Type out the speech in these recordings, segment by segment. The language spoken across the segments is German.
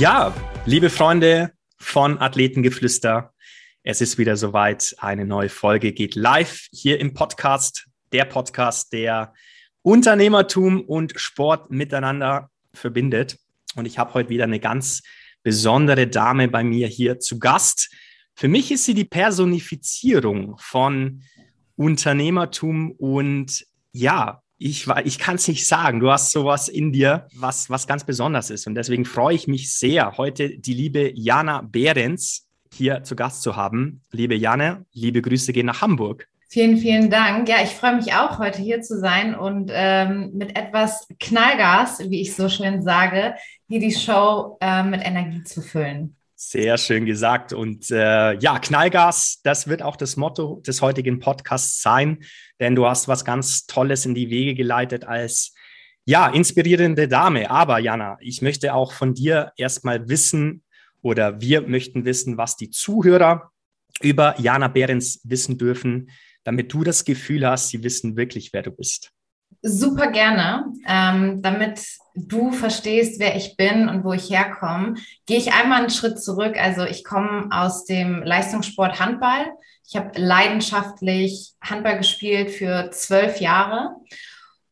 Ja, liebe Freunde von Athletengeflüster, es ist wieder soweit. Eine neue Folge geht live hier im Podcast. Der Podcast, der Unternehmertum und Sport miteinander verbindet. Und ich habe heute wieder eine ganz besondere Dame bei mir hier zu Gast. Für mich ist sie die Personifizierung von Unternehmertum und ja, ich, ich kann es nicht sagen. Du hast sowas in dir, was, was ganz besonders ist. Und deswegen freue ich mich sehr, heute die liebe Jana Behrens hier zu Gast zu haben. Liebe Jana, liebe Grüße gehen nach Hamburg. Vielen, vielen Dank. Ja, ich freue mich auch, heute hier zu sein und ähm, mit etwas Knallgas, wie ich so schön sage, hier die Show äh, mit Energie zu füllen. Sehr schön gesagt. Und äh, ja, Knallgas, das wird auch das Motto des heutigen Podcasts sein, denn du hast was ganz Tolles in die Wege geleitet als ja, inspirierende Dame. Aber Jana, ich möchte auch von dir erstmal wissen oder wir möchten wissen, was die Zuhörer über Jana Behrens wissen dürfen, damit du das Gefühl hast, sie wissen wirklich, wer du bist. Super gerne. Ähm, damit du verstehst, wer ich bin und wo ich herkomme, gehe ich einmal einen Schritt zurück. Also ich komme aus dem Leistungssport Handball. Ich habe leidenschaftlich Handball gespielt für zwölf Jahre.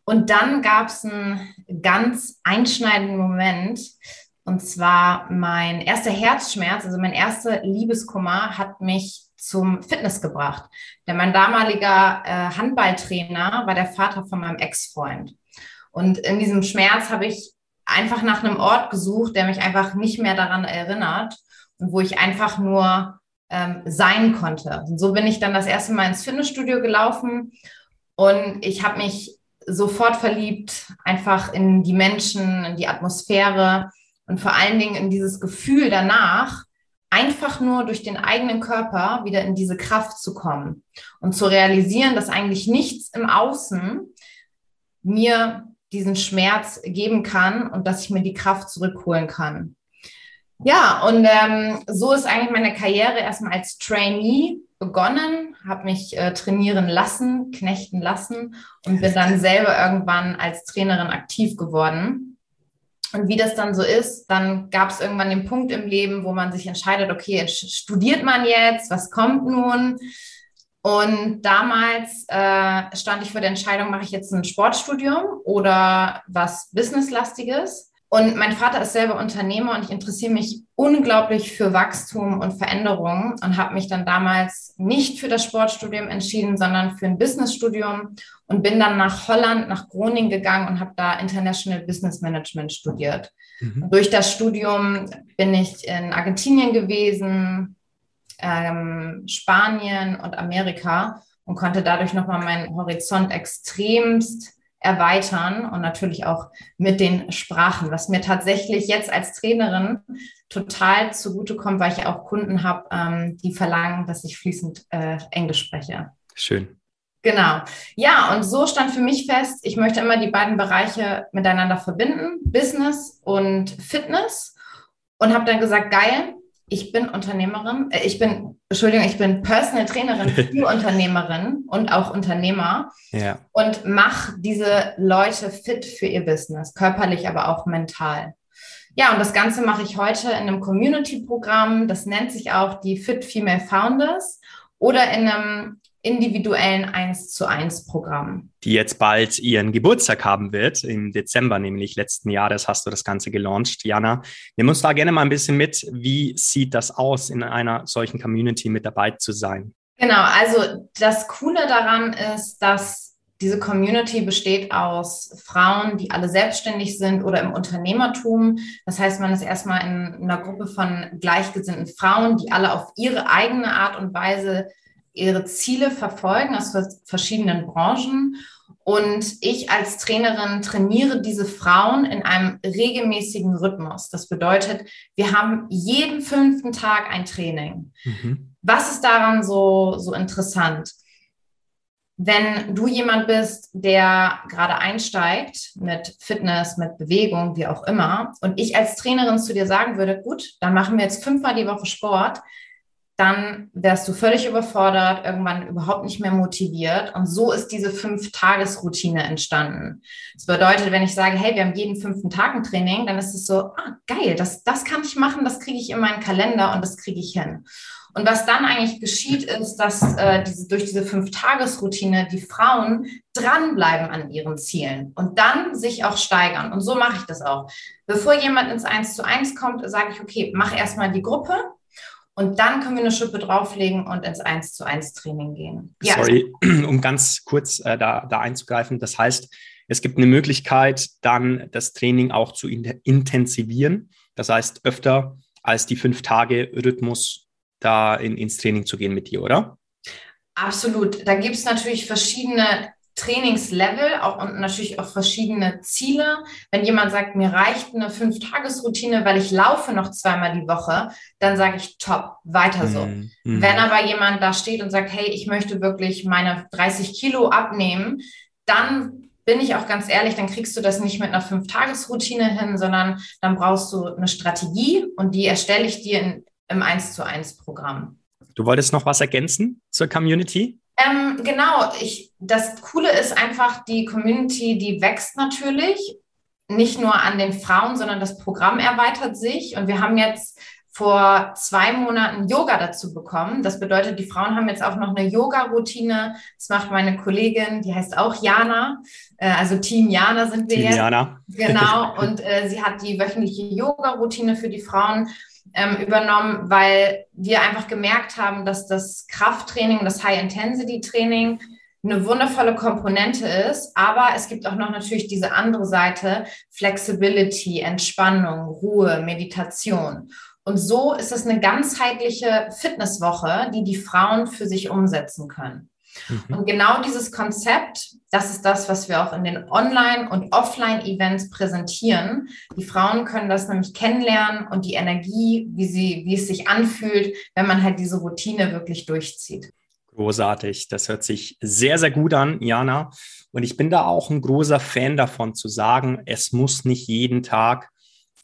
Und dann gab es einen ganz einschneidenden Moment. Und zwar mein erster Herzschmerz, also mein erster Liebeskummer hat mich zum Fitness gebracht. Denn mein damaliger äh, Handballtrainer war der Vater von meinem Ex-Freund. Und in diesem Schmerz habe ich einfach nach einem Ort gesucht, der mich einfach nicht mehr daran erinnert und wo ich einfach nur ähm, sein konnte. Und so bin ich dann das erste Mal ins Fitnessstudio gelaufen und ich habe mich sofort verliebt, einfach in die Menschen, in die Atmosphäre und vor allen Dingen in dieses Gefühl danach, einfach nur durch den eigenen Körper wieder in diese Kraft zu kommen und zu realisieren, dass eigentlich nichts im Außen mir diesen Schmerz geben kann und dass ich mir die Kraft zurückholen kann. Ja, und ähm, so ist eigentlich meine Karriere erstmal als Trainee begonnen, habe mich äh, trainieren lassen, knechten lassen und bin dann selber irgendwann als Trainerin aktiv geworden. Und wie das dann so ist, dann gab es irgendwann den Punkt im Leben, wo man sich entscheidet, okay, studiert man jetzt, was kommt nun? Und damals äh, stand ich vor der Entscheidung, mache ich jetzt ein Sportstudium oder was Businesslastiges? Und mein Vater ist selber Unternehmer und ich interessiere mich unglaublich für Wachstum und Veränderung und habe mich dann damals nicht für das Sportstudium entschieden, sondern für ein Businessstudium und bin dann nach Holland, nach Groningen gegangen und habe da International Business Management studiert. Mhm. Durch das Studium bin ich in Argentinien gewesen, ähm, Spanien und Amerika und konnte dadurch nochmal meinen Horizont extremst erweitern und natürlich auch mit den Sprachen, was mir tatsächlich jetzt als Trainerin total zugutekommt, weil ich auch Kunden habe, ähm, die verlangen, dass ich fließend äh, Englisch spreche. Schön. Genau. Ja, und so stand für mich fest, ich möchte immer die beiden Bereiche miteinander verbinden, Business und Fitness. Und habe dann gesagt, geil, ich bin Unternehmerin, äh, ich bin, Entschuldigung, ich bin Personal Trainerin für Unternehmerin und auch Unternehmer ja. und mache diese Leute fit für ihr Business, körperlich, aber auch mental. Ja, und das Ganze mache ich heute in einem Community-Programm, das nennt sich auch die Fit Female Founders oder in einem individuellen 1 zu 1 Programm. Die jetzt bald ihren Geburtstag haben wird, im Dezember nämlich letzten Jahres hast du das Ganze gelauncht. Jana, nimm uns da gerne mal ein bisschen mit. Wie sieht das aus, in einer solchen Community mit dabei zu sein? Genau, also das Coole daran ist, dass diese Community besteht aus Frauen, die alle selbstständig sind oder im Unternehmertum. Das heißt, man ist erstmal in einer Gruppe von gleichgesinnten Frauen, die alle auf ihre eigene Art und Weise ihre Ziele verfolgen aus verschiedenen Branchen. Und ich als Trainerin trainiere diese Frauen in einem regelmäßigen Rhythmus. Das bedeutet, wir haben jeden fünften Tag ein Training. Mhm. Was ist daran so, so interessant? Wenn du jemand bist, der gerade einsteigt mit Fitness, mit Bewegung, wie auch immer, und ich als Trainerin zu dir sagen würde, gut, dann machen wir jetzt fünfmal die Woche Sport, dann wärst du völlig überfordert, irgendwann überhaupt nicht mehr motiviert. Und so ist diese Fünf-Tages-Routine entstanden. Das bedeutet, wenn ich sage, hey, wir haben jeden fünften Tag ein Training, dann ist es so, ah, geil, das, das kann ich machen, das kriege ich in meinen Kalender und das kriege ich hin. Und was dann eigentlich geschieht, ist, dass äh, diese, durch diese Fünf-Tages-Routine die Frauen dranbleiben an ihren Zielen und dann sich auch steigern. Und so mache ich das auch. Bevor jemand ins Eins zu eins kommt, sage ich, okay, mach erstmal die Gruppe und dann können wir eine Schippe drauflegen und ins Eins zu eins Training gehen. Ja. Sorry, um ganz kurz äh, da, da einzugreifen. Das heißt, es gibt eine Möglichkeit, dann das Training auch zu intensivieren. Das heißt, öfter als die fünf Tage Rhythmus da in, ins Training zu gehen mit dir, oder? Absolut. Da gibt es natürlich verschiedene Trainingslevel auch und natürlich auch verschiedene Ziele. Wenn jemand sagt, mir reicht eine Fünf-Tages-Routine, weil ich laufe noch zweimal die Woche, dann sage ich top, weiter so. Mhm. mhm. Wenn aber jemand da steht und sagt, hey, ich möchte wirklich meine 30 Kilo abnehmen, dann bin ich auch ganz ehrlich, dann kriegst du das nicht mit einer Fünf-Tages-Routine hin, sondern dann brauchst du eine Strategie und die erstelle ich dir in, im 1 zu 1 Programm. Du wolltest noch was ergänzen zur Community? Ähm, genau, ich, das Coole ist einfach, die Community, die wächst natürlich, nicht nur an den Frauen, sondern das Programm erweitert sich. Und wir haben jetzt vor zwei Monaten Yoga dazu bekommen. Das bedeutet, die Frauen haben jetzt auch noch eine Yoga-Routine. Das macht meine Kollegin, die heißt auch Jana. Äh, also Team Jana sind wir Team jetzt. Jana. Genau. Und äh, sie hat die wöchentliche Yoga-Routine für die Frauen ähm, übernommen, weil wir einfach gemerkt haben, dass das Krafttraining, das High-Intensity-Training eine wundervolle Komponente ist, aber es gibt auch noch natürlich diese andere Seite, Flexibility, Entspannung, Ruhe, Meditation. Und so ist es eine ganzheitliche Fitnesswoche, die die Frauen für sich umsetzen können. Mhm. Und genau dieses Konzept, das ist das, was wir auch in den Online- und Offline-Events präsentieren. Die Frauen können das nämlich kennenlernen und die Energie, wie, sie, wie es sich anfühlt, wenn man halt diese Routine wirklich durchzieht. Großartig. Das hört sich sehr, sehr gut an, Jana. Und ich bin da auch ein großer Fan davon zu sagen, es muss nicht jeden Tag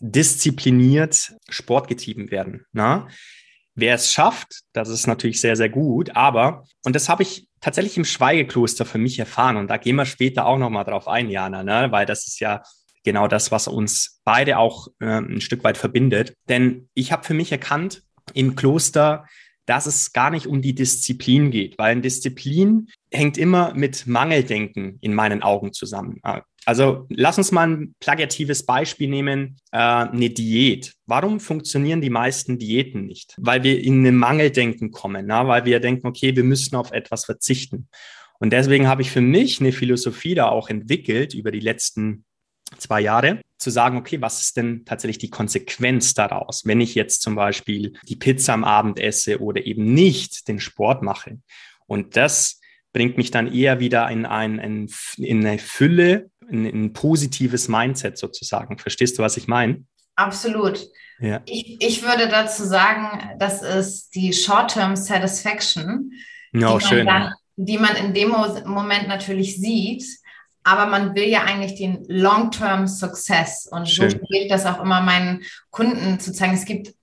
diszipliniert Sport getrieben werden. Na? Wer es schafft, das ist natürlich sehr, sehr gut. Aber, und das habe ich tatsächlich im Schweigekloster für mich erfahren. Und da gehen wir später auch nochmal drauf ein, Jana, ne? weil das ist ja genau das, was uns beide auch äh, ein Stück weit verbindet. Denn ich habe für mich erkannt, im Kloster, dass es gar nicht um die Disziplin geht, weil Disziplin hängt immer mit Mangeldenken in meinen Augen zusammen. Also lass uns mal ein plagatives Beispiel nehmen, äh, eine Diät. Warum funktionieren die meisten Diäten nicht? Weil wir in ein Mangeldenken kommen, na? weil wir denken, okay, wir müssen auf etwas verzichten. Und deswegen habe ich für mich eine Philosophie da auch entwickelt über die letzten zwei Jahre, zu sagen, okay, was ist denn tatsächlich die Konsequenz daraus, wenn ich jetzt zum Beispiel die Pizza am Abend esse oder eben nicht den Sport mache? Und das bringt mich dann eher wieder in, ein, in, in eine Fülle, in, in, ein positives Mindset sozusagen. Verstehst du, was ich meine? Absolut. Ja. Ich, ich würde dazu sagen, das ist die Short-Term Satisfaction, no, die, schön. Dann, die man in dem Moment natürlich sieht. Aber man will ja eigentlich den Long-Term Success. Und schön. so probiere ich das auch immer meinen Kunden zu zeigen. Es gibt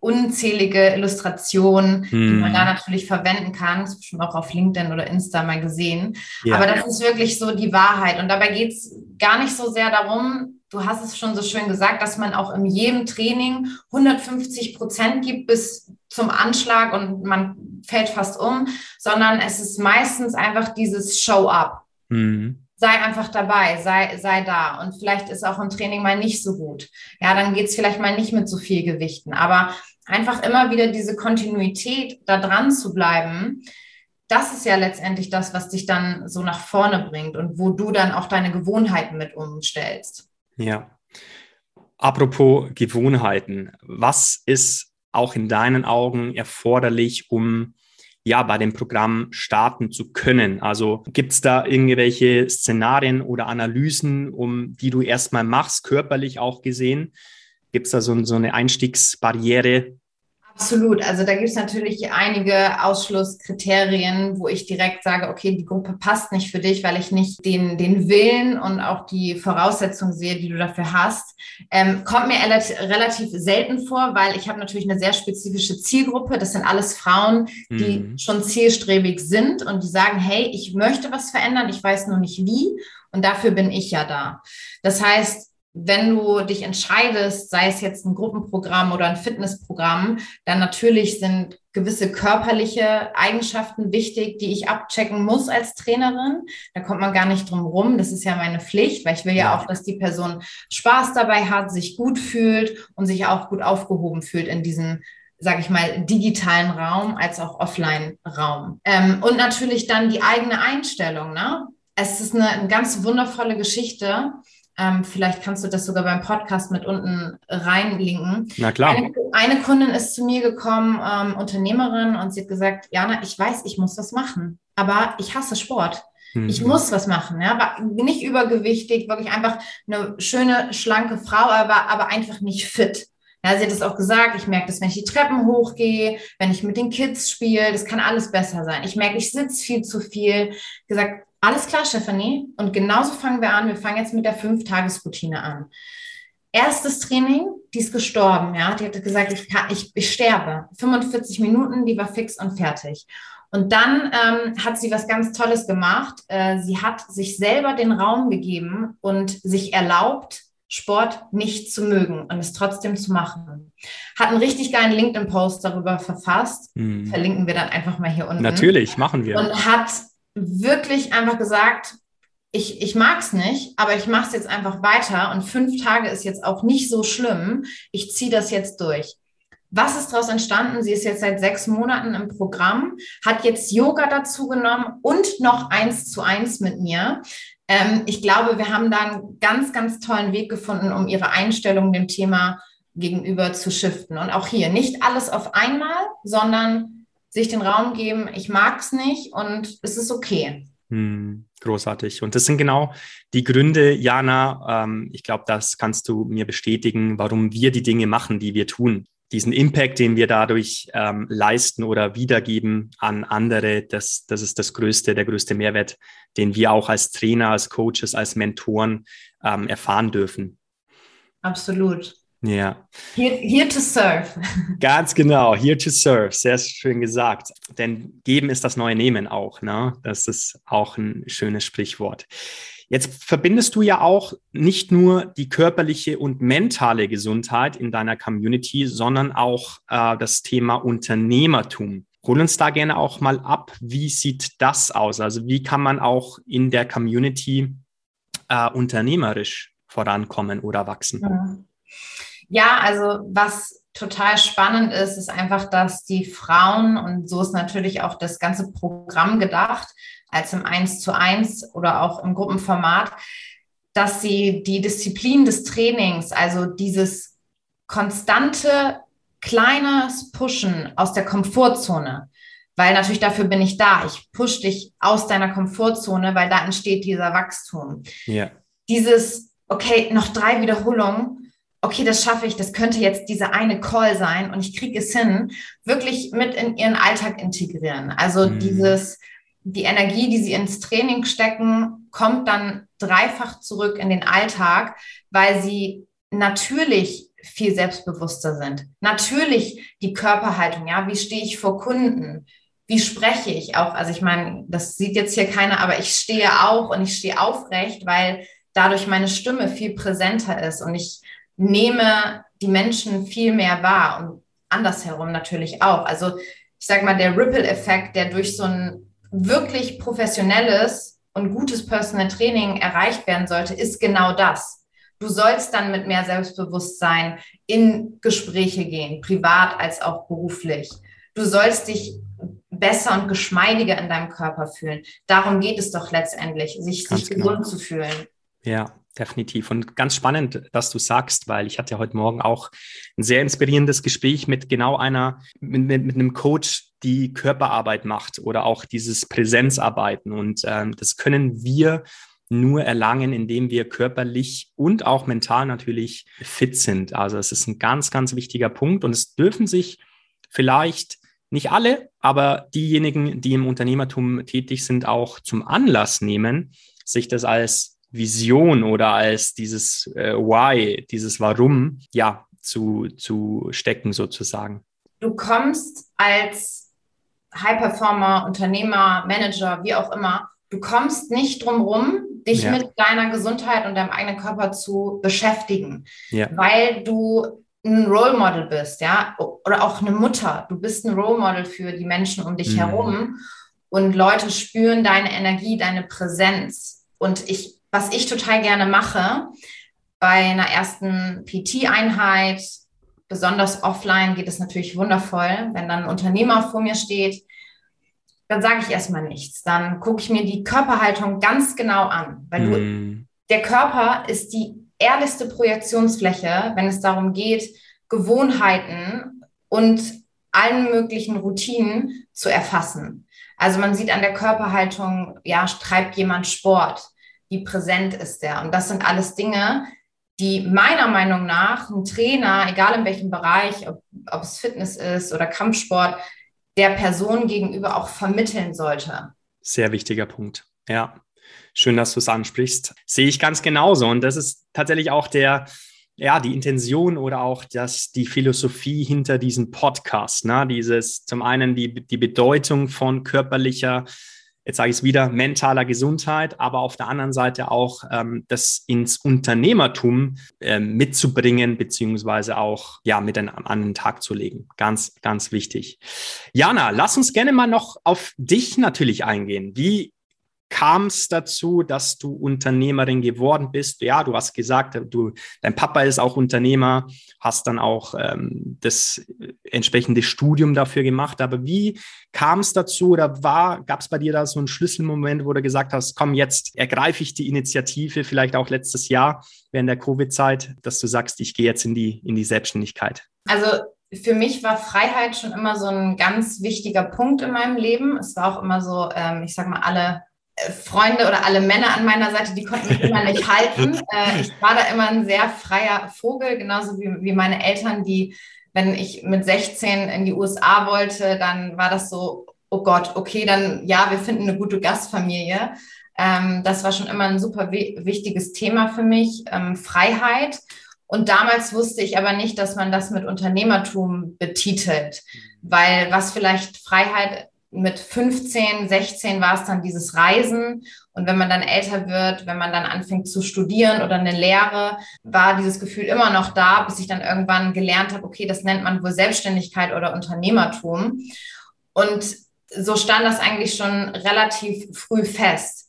unzählige Illustrationen, hm. die man da natürlich verwenden kann. Das habe ich schon auch auf LinkedIn oder Insta mal gesehen. Ja. Aber das ist wirklich so die Wahrheit. Und dabei geht es gar nicht so sehr darum, du hast es schon so schön gesagt, dass man auch in jedem Training 150 Prozent gibt bis zum Anschlag und man fällt fast um, sondern es ist meistens einfach dieses Show-up. Mhm sei einfach dabei, sei, sei da. Und vielleicht ist auch ein Training mal nicht so gut. Ja, dann geht's vielleicht mal nicht mit so viel Gewichten. Aber einfach immer wieder diese Kontinuität da dran zu bleiben, das ist ja letztendlich das, was dich dann so nach vorne bringt und wo du dann auch deine Gewohnheiten mit umstellst. Ja. Apropos Gewohnheiten, was ist auch in deinen Augen erforderlich, um ja, bei dem Programm starten zu können? Also gibt es da irgendwelche Szenarien oder Analysen, um die du erstmal machst, körperlich auch gesehen? Gibt es da so, so, eine Einstiegsbarriere? Absolut. Also da gibt es natürlich einige Ausschlusskriterien, wo ich direkt sage, okay, die Gruppe passt nicht für dich, weil ich nicht den, den Willen und auch die Voraussetzungen sehe, die du dafür hast. Ähm, kommt mir relativ selten vor, weil ich habe natürlich eine sehr spezifische Zielgruppe. Das sind alles Frauen, die mhm. schon zielstrebig sind und die sagen, hey, ich möchte was verändern, ich weiß nur nicht wie. Und dafür bin ich ja da. Das heißt, wenn du dich entscheidest, sei es jetzt ein Gruppenprogramm oder ein Fitnessprogramm, dann natürlich sind gewisse körperliche Eigenschaften wichtig, die ich abchecken muss als Trainerin. Da kommt man gar nicht drum rum. Das ist ja meine Pflicht, weil ich will ja auch, dass die Person Spaß dabei hat, sich gut fühlt und sich auch gut aufgehoben fühlt in diesem sage ich mal, digitalen Raum als auch Offline-Raum. Ähm, und natürlich dann die eigene Einstellung. Ne? Es ist eine, eine ganz wundervolle Geschichte ähm, vielleicht kannst du das sogar beim Podcast mit unten reinlinken. Na klar. Eine, eine Kundin ist zu mir gekommen, ähm, Unternehmerin, und sie hat gesagt, Jana, ich weiß, ich muss was machen, aber ich hasse Sport. Mhm. Ich muss was machen, ja, aber nicht übergewichtig, wirklich einfach eine schöne, schlanke Frau, aber, aber einfach nicht fit. Ja, sie hat es auch gesagt, ich merke das, wenn ich die Treppen hochgehe, wenn ich mit den Kids spiele, das kann alles besser sein. Ich merke, ich sitze viel zu viel. Gesagt, alles klar, Stefanie. Und genauso fangen wir an. Wir fangen jetzt mit der Fünf-Tages-Routine an. Erstes Training, die ist gestorben, ja. Die hatte gesagt, ich, kann, ich, ich sterbe. 45 Minuten, die war fix und fertig. Und dann ähm, hat sie was ganz Tolles gemacht. Äh, sie hat sich selber den Raum gegeben und sich erlaubt, Sport nicht zu mögen und es trotzdem zu machen. Hat einen richtig geilen LinkedIn-Post darüber verfasst. Hm. Verlinken wir dann einfach mal hier unten. Natürlich, machen wir. Und hat wirklich einfach gesagt, ich, ich mag es nicht, aber ich mache es jetzt einfach weiter und fünf Tage ist jetzt auch nicht so schlimm. Ich ziehe das jetzt durch. Was ist daraus entstanden? Sie ist jetzt seit sechs Monaten im Programm, hat jetzt Yoga dazu genommen und noch eins zu eins mit mir. Ähm, ich glaube, wir haben da einen ganz, ganz tollen Weg gefunden, um ihre Einstellung dem Thema gegenüber zu shiften. Und auch hier nicht alles auf einmal, sondern sich den Raum geben, ich mag es nicht und es ist okay. Hm, großartig. Und das sind genau die Gründe, Jana, ähm, ich glaube, das kannst du mir bestätigen, warum wir die Dinge machen, die wir tun. Diesen Impact, den wir dadurch ähm, leisten oder wiedergeben an andere, das, das ist das größte, der größte Mehrwert, den wir auch als Trainer, als Coaches, als Mentoren ähm, erfahren dürfen. Absolut. Ja. Here, here, to serve. Ganz genau, here to serve. Sehr schön gesagt. Denn geben ist das neue Nehmen auch. Ne? Das ist auch ein schönes Sprichwort. Jetzt verbindest du ja auch nicht nur die körperliche und mentale Gesundheit in deiner Community, sondern auch äh, das Thema Unternehmertum. Hol uns da gerne auch mal ab. Wie sieht das aus? Also wie kann man auch in der Community äh, unternehmerisch vorankommen oder wachsen? Ja. Ja, also was total spannend ist, ist einfach, dass die Frauen, und so ist natürlich auch das ganze Programm gedacht, als im 1 zu 1 oder auch im Gruppenformat, dass sie die Disziplin des Trainings, also dieses konstante kleines Pushen aus der Komfortzone, weil natürlich dafür bin ich da. Ich push dich aus deiner Komfortzone, weil da entsteht dieser Wachstum. Ja. Dieses, okay, noch drei Wiederholungen okay, das schaffe ich, das könnte jetzt diese eine Call sein und ich kriege es hin, wirklich mit in ihren Alltag integrieren. Also mhm. dieses, die Energie, die sie ins Training stecken, kommt dann dreifach zurück in den Alltag, weil sie natürlich viel selbstbewusster sind. Natürlich die Körperhaltung, ja, wie stehe ich vor Kunden? Wie spreche ich auch? Also ich meine, das sieht jetzt hier keiner, aber ich stehe auch und ich stehe aufrecht, weil dadurch meine Stimme viel präsenter ist und ich nehme die Menschen viel mehr wahr und andersherum natürlich auch. Also ich sage mal, der Ripple-Effekt, der durch so ein wirklich professionelles und gutes Personal Training erreicht werden sollte, ist genau das. Du sollst dann mit mehr Selbstbewusstsein in Gespräche gehen, privat als auch beruflich. Du sollst dich besser und geschmeidiger in deinem Körper fühlen. Darum geht es doch letztendlich, sich, sich genau. gesund zu fühlen. Ja, definitiv. Und ganz spannend, dass du sagst, weil ich hatte heute Morgen auch ein sehr inspirierendes Gespräch mit genau einer, mit, mit, mit einem Coach, die Körperarbeit macht oder auch dieses Präsenzarbeiten. Und ähm, das können wir nur erlangen, indem wir körperlich und auch mental natürlich fit sind. Also es ist ein ganz, ganz wichtiger Punkt und es dürfen sich vielleicht nicht alle, aber diejenigen, die im Unternehmertum tätig sind, auch zum Anlass nehmen, sich das als Vision oder als dieses äh, Why, dieses Warum, ja, zu, zu stecken sozusagen. Du kommst als High Performer, Unternehmer, Manager, wie auch immer, du kommst nicht drum rum, dich ja. mit deiner Gesundheit und deinem eigenen Körper zu beschäftigen, ja. weil du ein Role Model bist, ja, oder auch eine Mutter. Du bist ein Role Model für die Menschen um dich mhm. herum und Leute spüren deine Energie, deine Präsenz. Und ich, was ich total gerne mache, bei einer ersten PT-Einheit, besonders offline, geht es natürlich wundervoll, wenn dann ein Unternehmer vor mir steht, dann sage ich erstmal nichts. Dann gucke ich mir die Körperhaltung ganz genau an, weil mm. du, mhm. der Körper ist die ehrlichste Projektionsfläche, wenn es darum geht, Gewohnheiten und allen möglichen Routinen zu erfassen. Also man sieht an der Körperhaltung, ja, treibt jemand Sport, wie präsent ist der. Und das sind alles Dinge, die meiner Meinung nach ein Trainer, egal in welchem Bereich, ob, ob es Fitness ist oder Kampfsport, der Person gegenüber auch vermitteln sollte. Sehr wichtiger Punkt. Ja, schön, dass du es ansprichst. Sehe ich ganz genauso. Und das ist tatsächlich auch der, ja, die Intention oder auch das, die Philosophie hinter diesem Podcast. Ne? Dieses zum einen die, die Bedeutung von körperlicher jetzt sage ich es wieder, mentaler Gesundheit, aber auf der anderen Seite auch ähm, das ins Unternehmertum äh, mitzubringen, beziehungsweise auch ja mit an, an den Tag zu legen. Ganz, ganz wichtig. Jana, lass uns gerne mal noch auf dich natürlich eingehen. Wie kam es dazu, dass du Unternehmerin geworden bist? Ja, du hast gesagt, du, dein Papa ist auch Unternehmer, hast dann auch ähm, das entsprechende Studium dafür gemacht. Aber wie kam es dazu oder war, gab es bei dir da so einen Schlüsselmoment, wo du gesagt hast, komm, jetzt ergreife ich die Initiative, vielleicht auch letztes Jahr während der Covid-Zeit, dass du sagst, ich gehe jetzt in die, in die Selbstständigkeit? Also für mich war Freiheit schon immer so ein ganz wichtiger Punkt in meinem Leben. Es war auch immer so, ähm, ich sag mal, alle Freunde oder alle Männer an meiner Seite, die konnten mich immer nicht halten. Äh, ich war da immer ein sehr freier Vogel, genauso wie, wie meine Eltern, die, wenn ich mit 16 in die USA wollte, dann war das so, oh Gott, okay, dann ja, wir finden eine gute Gastfamilie. Ähm, das war schon immer ein super wichtiges Thema für mich, ähm, Freiheit. Und damals wusste ich aber nicht, dass man das mit Unternehmertum betitelt, weil was vielleicht Freiheit mit 15, 16 war es dann dieses Reisen. Und wenn man dann älter wird, wenn man dann anfängt zu studieren oder eine Lehre, war dieses Gefühl immer noch da, bis ich dann irgendwann gelernt habe, okay, das nennt man wohl Selbstständigkeit oder Unternehmertum. Und so stand das eigentlich schon relativ früh fest.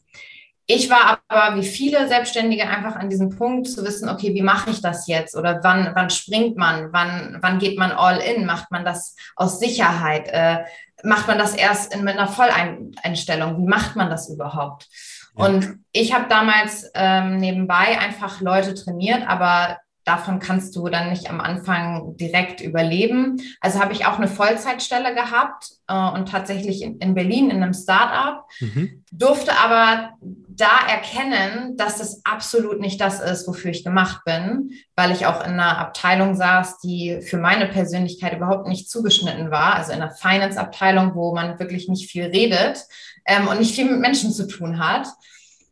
Ich war aber wie viele Selbstständige einfach an diesem Punkt zu wissen, okay, wie mache ich das jetzt? Oder wann, wann springt man? Wann, wann geht man all in? Macht man das aus Sicherheit? Äh, macht man das erst in, mit einer Volleinstellung? Wie macht man das überhaupt? Und ich habe damals ähm, nebenbei einfach Leute trainiert, aber davon kannst du dann nicht am Anfang direkt überleben. Also habe ich auch eine Vollzeitstelle gehabt äh, und tatsächlich in, in, Berlin in einem Startup, mhm. durfte aber da erkennen, dass das absolut nicht das ist, wofür ich gemacht bin, weil ich auch in einer Abteilung saß, die für meine Persönlichkeit überhaupt nicht zugeschnitten war, also in einer Finance-Abteilung, wo man wirklich nicht viel redet ähm, und nicht viel mit Menschen zu tun hat.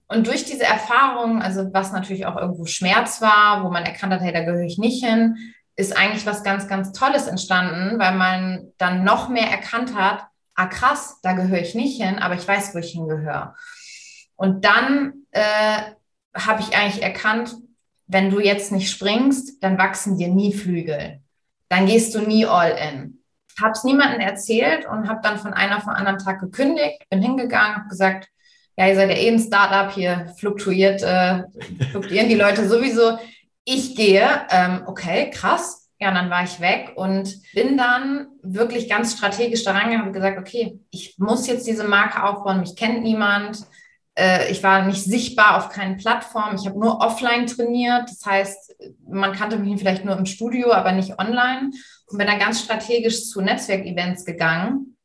Und durch diese Erfahrung, also was natürlich auch irgendwo Schmerz war, wo man erkannt hat, hey, da gehöre ich nicht hin, ist eigentlich was ganz, ganz Tolles entstanden, weil man dann noch mehr erkannt hat, ah krass, da gehöre ich nicht hin, aber ich weiß, wo ich hingehöre. Und dann äh, habe ich eigentlich erkannt, wenn du jetzt nicht springst, dann wachsen dir nie Flügel. Dann gehst du nie all in. Habe es niemandem erzählt und habe dann von einer von anderen Tag gekündigt, bin hingegangen, habe gesagt, ja, ihr seid ja eh ein Startup, hier fluktuiert, äh, fluktuieren die Leute sowieso. Ich gehe, ähm, okay, krass. Ja, und dann war ich weg und bin dann wirklich ganz strategisch daran gegangen und gesagt, okay, ich muss jetzt diese Marke aufbauen, mich kennt niemand. Äh, ich war nicht sichtbar auf keinen Plattformen. Ich habe nur offline trainiert. Das heißt, man kannte mich vielleicht nur im Studio, aber nicht online. Und bin dann ganz strategisch zu Netzwerkevents gegangen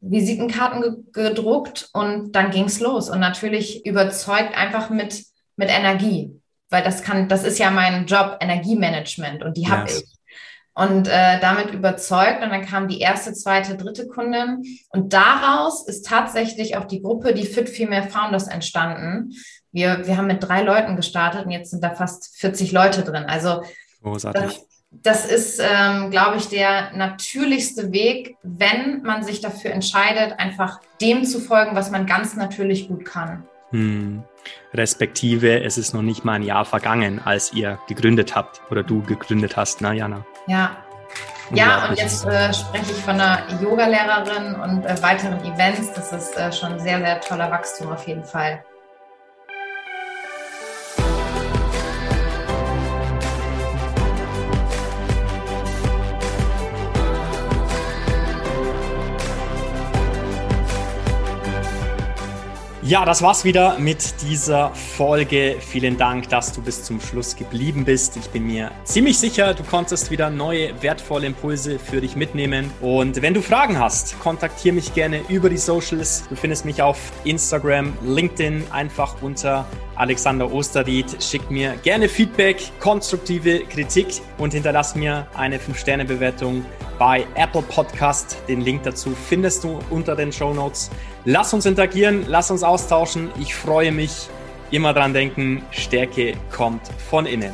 Visitenkarten ge gedruckt und dann ging es los. Und natürlich überzeugt einfach mit, mit Energie, weil das kann, das ist ja mein Job, Energiemanagement und die habe yes. ich. und äh, damit überzeugt. Und dann kam die erste, zweite, dritte Kundin. Und daraus ist tatsächlich auch die Gruppe, die Fit Female Founders entstanden. Wir, wir haben mit drei Leuten gestartet und jetzt sind da fast 40 Leute drin. Also Großartig. Das, das ist, ähm, glaube ich, der natürlichste Weg, wenn man sich dafür entscheidet, einfach dem zu folgen, was man ganz natürlich gut kann. Hm. Respektive, es ist noch nicht mal ein Jahr vergangen, als ihr gegründet habt oder du gegründet hast, ne, Jana? Ja. Ja, und jetzt äh, spreche ich von einer Yogalehrerin und äh, weiteren Events. Das ist äh, schon sehr, sehr toller Wachstum auf jeden Fall. Ja, das war's wieder mit dieser Folge. Vielen Dank, dass du bis zum Schluss geblieben bist. Ich bin mir ziemlich sicher, du konntest wieder neue wertvolle Impulse für dich mitnehmen. Und wenn du Fragen hast, kontaktiere mich gerne über die Socials. Du findest mich auf Instagram, LinkedIn, einfach unter Alexander Osterried. Schick mir gerne Feedback, konstruktive Kritik und hinterlass mir eine 5-Sterne-Bewertung bei Apple Podcast. Den Link dazu findest du unter den Show Notes. Lass uns interagieren, lass uns austauschen. Ich freue mich. Immer dran denken, Stärke kommt von innen.